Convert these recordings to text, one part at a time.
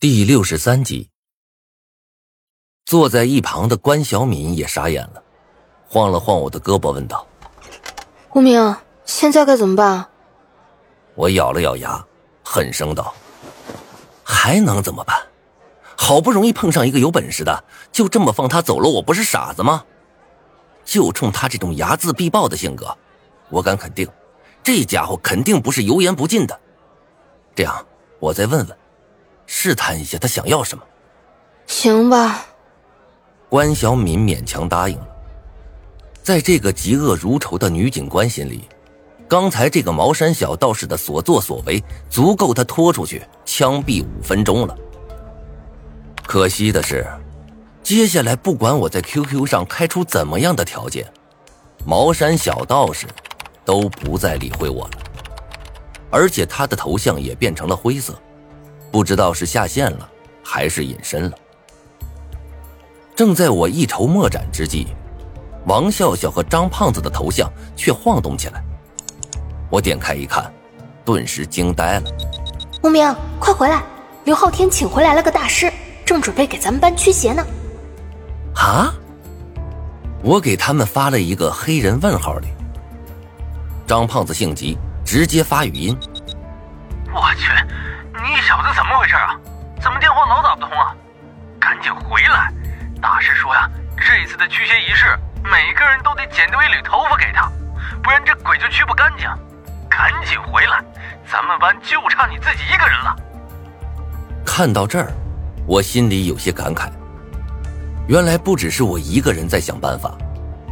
第六十三集，坐在一旁的关小敏也傻眼了，晃了晃我的胳膊，问道：“无名，现在该怎么办？”我咬了咬牙，狠声道：“还能怎么办？好不容易碰上一个有本事的，就这么放他走了，我不是傻子吗？就冲他这种睚眦必报的性格，我敢肯定，这家伙肯定不是油盐不进的。这样，我再问问。”试探一下他想要什么，行吧。关小敏勉强答应了。在这个嫉恶如仇的女警官心里，刚才这个茅山小道士的所作所为，足够他拖出去枪毙五分钟了。可惜的是，接下来不管我在 QQ 上开出怎么样的条件，茅山小道士都不再理会我了，而且他的头像也变成了灰色。不知道是下线了，还是隐身了。正在我一筹莫展之际，王笑笑和张胖子的头像却晃动起来。我点开一看，顿时惊呆了。无名，快回来！刘昊天请回来了个大师，正准备给咱们班驱邪呢。啊！我给他们发了一个黑人问号里。张胖子性急，直接发语音。我去！小子怎么回事啊？怎么电话老打不通啊？赶紧回来！大师说呀，这次的驱邪仪式，每个人都得剪掉一缕头发给他，不然这鬼就驱不干净。赶紧回来，咱们班就差你自己一个人了。看到这儿，我心里有些感慨。原来不只是我一个人在想办法，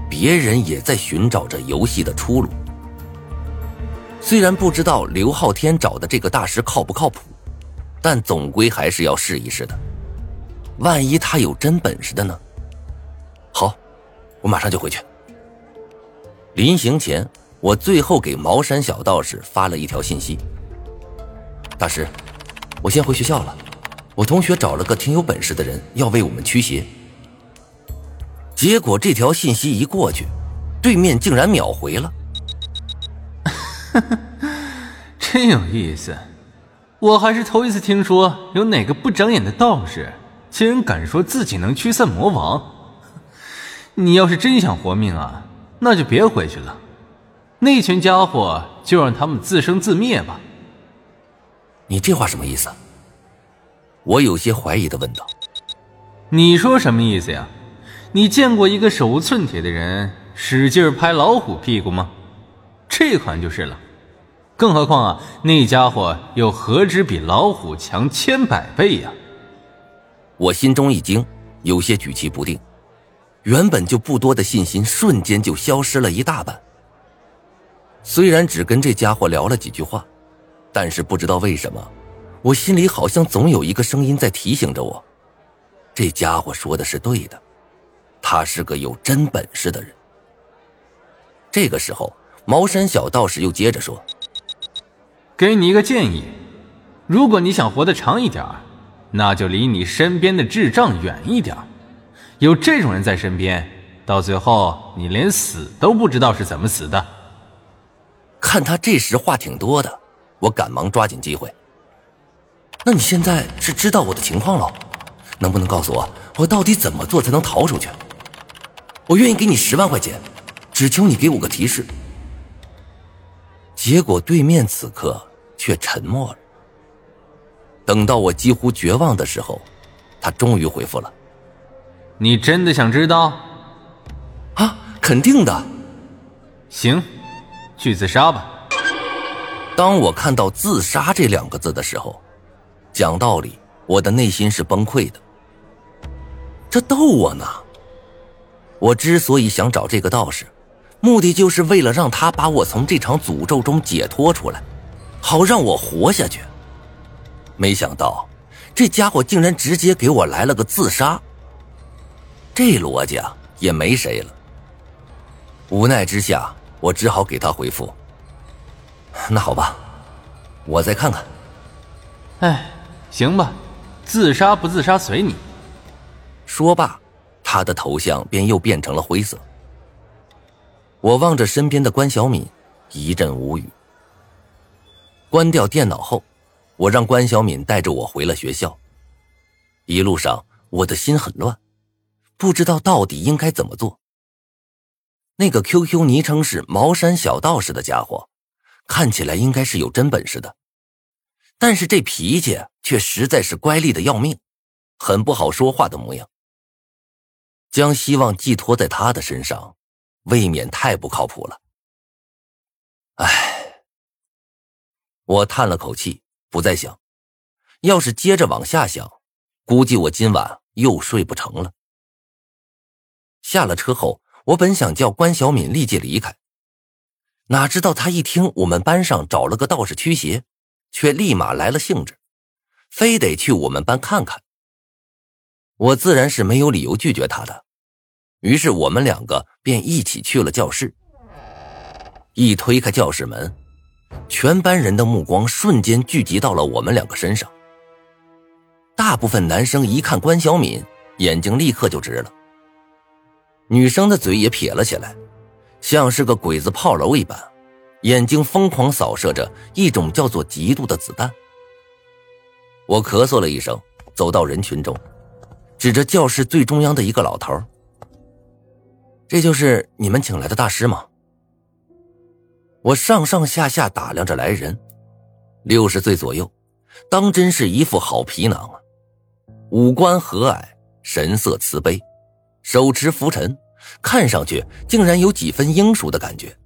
别人也在寻找着游戏的出路。虽然不知道刘昊天找的这个大师靠不靠谱。但总归还是要试一试的，万一他有真本事的呢？好，我马上就回去。临行前，我最后给茅山小道士发了一条信息：“大师，我先回学校了。我同学找了个挺有本事的人，要为我们驱邪。”结果这条信息一过去，对面竟然秒回了。真有意思。我还是头一次听说有哪个不长眼的道士，竟然敢说自己能驱散魔王。你要是真想活命啊，那就别回去了，那群家伙就让他们自生自灭吧。你这话什么意思？我有些怀疑的问道。你说什么意思呀？你见过一个手无寸铁的人使劲拍老虎屁股吗？这款就是了。更何况啊，那家伙又何止比老虎强千百倍呀！我心中一惊，有些举棋不定，原本就不多的信心瞬间就消失了一大半。虽然只跟这家伙聊了几句话，但是不知道为什么，我心里好像总有一个声音在提醒着我：这家伙说的是对的，他是个有真本事的人。这个时候，茅山小道士又接着说。给你一个建议，如果你想活得长一点那就离你身边的智障远一点有这种人在身边，到最后你连死都不知道是怎么死的。看他这时话挺多的，我赶忙抓紧机会。那你现在是知道我的情况了，能不能告诉我，我到底怎么做才能逃出去？我愿意给你十万块钱，只求你给我个提示。结果对面此刻却沉默了。等到我几乎绝望的时候，他终于回复了：“你真的想知道？啊，肯定的。行，去自杀吧。”当我看到“自杀”这两个字的时候，讲道理，我的内心是崩溃的。这逗我呢！我之所以想找这个道士。目的就是为了让他把我从这场诅咒中解脱出来，好让我活下去。没想到，这家伙竟然直接给我来了个自杀。这逻辑啊，也没谁了。无奈之下，我只好给他回复：“那好吧，我再看看。”哎，行吧，自杀不自杀随你。说罢，他的头像便又变成了灰色。我望着身边的关小敏，一阵无语。关掉电脑后，我让关小敏带着我回了学校，一路上我的心很乱，不知道到底应该怎么做。那个 QQ 昵称是“茅山小道士”的家伙，看起来应该是有真本事的，但是这脾气却实在是乖戾的要命，很不好说话的模样。将希望寄托在他的身上，未免太不靠谱了。我叹了口气，不再想。要是接着往下想，估计我今晚又睡不成了。下了车后，我本想叫关小敏立即离开，哪知道他一听我们班上找了个道士驱邪，却立马来了兴致，非得去我们班看看。我自然是没有理由拒绝他的，于是我们两个便一起去了教室。一推开教室门，全班人的目光瞬间聚集到了我们两个身上。大部分男生一看关小敏，眼睛立刻就直了；女生的嘴也撇了起来，像是个鬼子炮楼一般，眼睛疯狂扫射着一种叫做嫉妒的子弹。我咳嗽了一声，走到人群中，指着教室最中央的一个老头：“这就是你们请来的大师吗？”我上上下下打量着来人，六十岁左右，当真是一副好皮囊啊！五官和蔼，神色慈悲，手持拂尘，看上去竟然有几分英熟的感觉。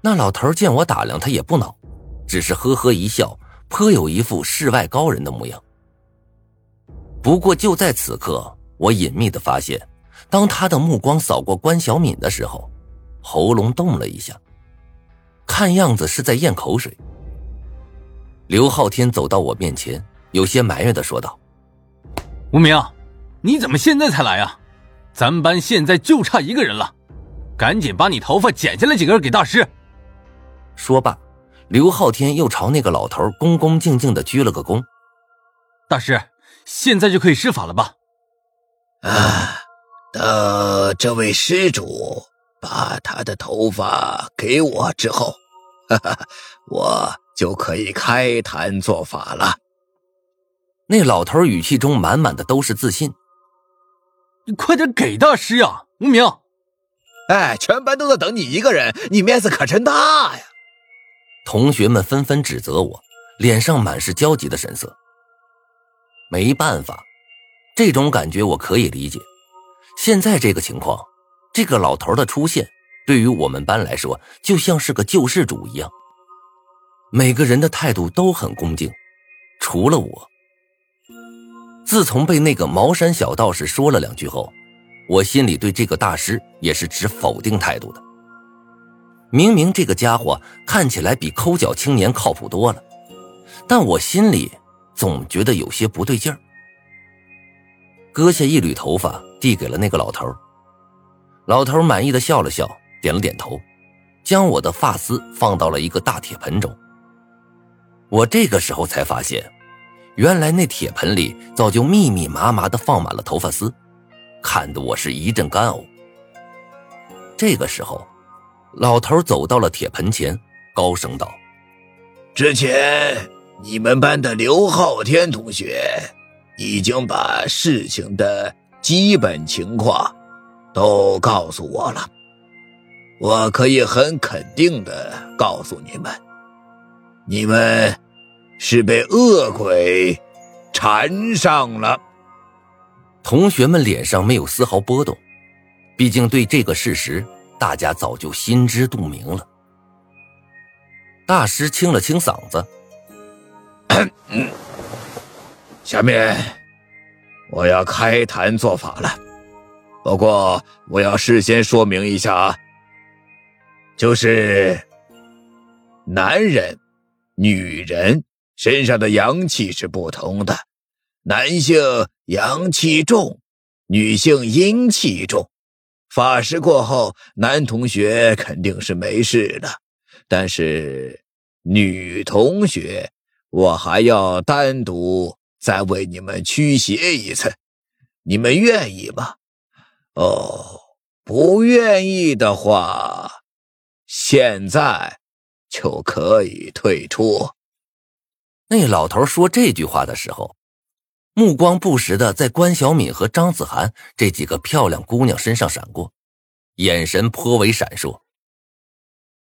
那老头见我打量他也不恼，只是呵呵一笑，颇有一副世外高人的模样。不过就在此刻，我隐秘的发现，当他的目光扫过关小敏的时候，喉咙动了一下。看样子是在咽口水。刘昊天走到我面前，有些埋怨的说道：“无名，你怎么现在才来啊？咱们班现在就差一个人了，赶紧把你头发剪下来几根给大师。”说罢，刘昊天又朝那个老头恭恭敬敬的鞠了个躬：“大师，现在就可以施法了吧？”啊，等这位施主把他的头发给我之后。哈哈，我就可以开坛做法了。那老头语气中满满的都是自信。你快点给大师呀，无名！哎，全班都在等你一个人，你面子可真大呀！同学们纷纷指责我，脸上满是焦急的神色。没办法，这种感觉我可以理解。现在这个情况，这个老头的出现。对于我们班来说，就像是个救世主一样。每个人的态度都很恭敬，除了我。自从被那个茅山小道士说了两句后，我心里对这个大师也是持否定态度的。明明这个家伙看起来比抠脚青年靠谱多了，但我心里总觉得有些不对劲儿。割下一缕头发，递给了那个老头。老头满意的笑了笑。点了点头，将我的发丝放到了一个大铁盆中。我这个时候才发现，原来那铁盆里早就密密麻麻的放满了头发丝，看得我是一阵干呕。这个时候，老头走到了铁盆前，高声道：“之前你们班的刘昊天同学已经把事情的基本情况都告诉我了。”我可以很肯定的告诉你们，你们是被恶鬼缠上了。同学们脸上没有丝毫波动，毕竟对这个事实，大家早就心知肚明了。大师清了清嗓子：“ 下面我要开坛做法了，不过我要事先说明一下啊。”就是男人、女人身上的阳气是不同的，男性阳气重，女性阴气重。法事过后，男同学肯定是没事的，但是女同学，我还要单独再为你们驱邪一次，你们愿意吗？哦，不愿意的话。现在就可以退出。那老头说这句话的时候，目光不时的在关小敏和张子涵这几个漂亮姑娘身上闪过，眼神颇为闪烁。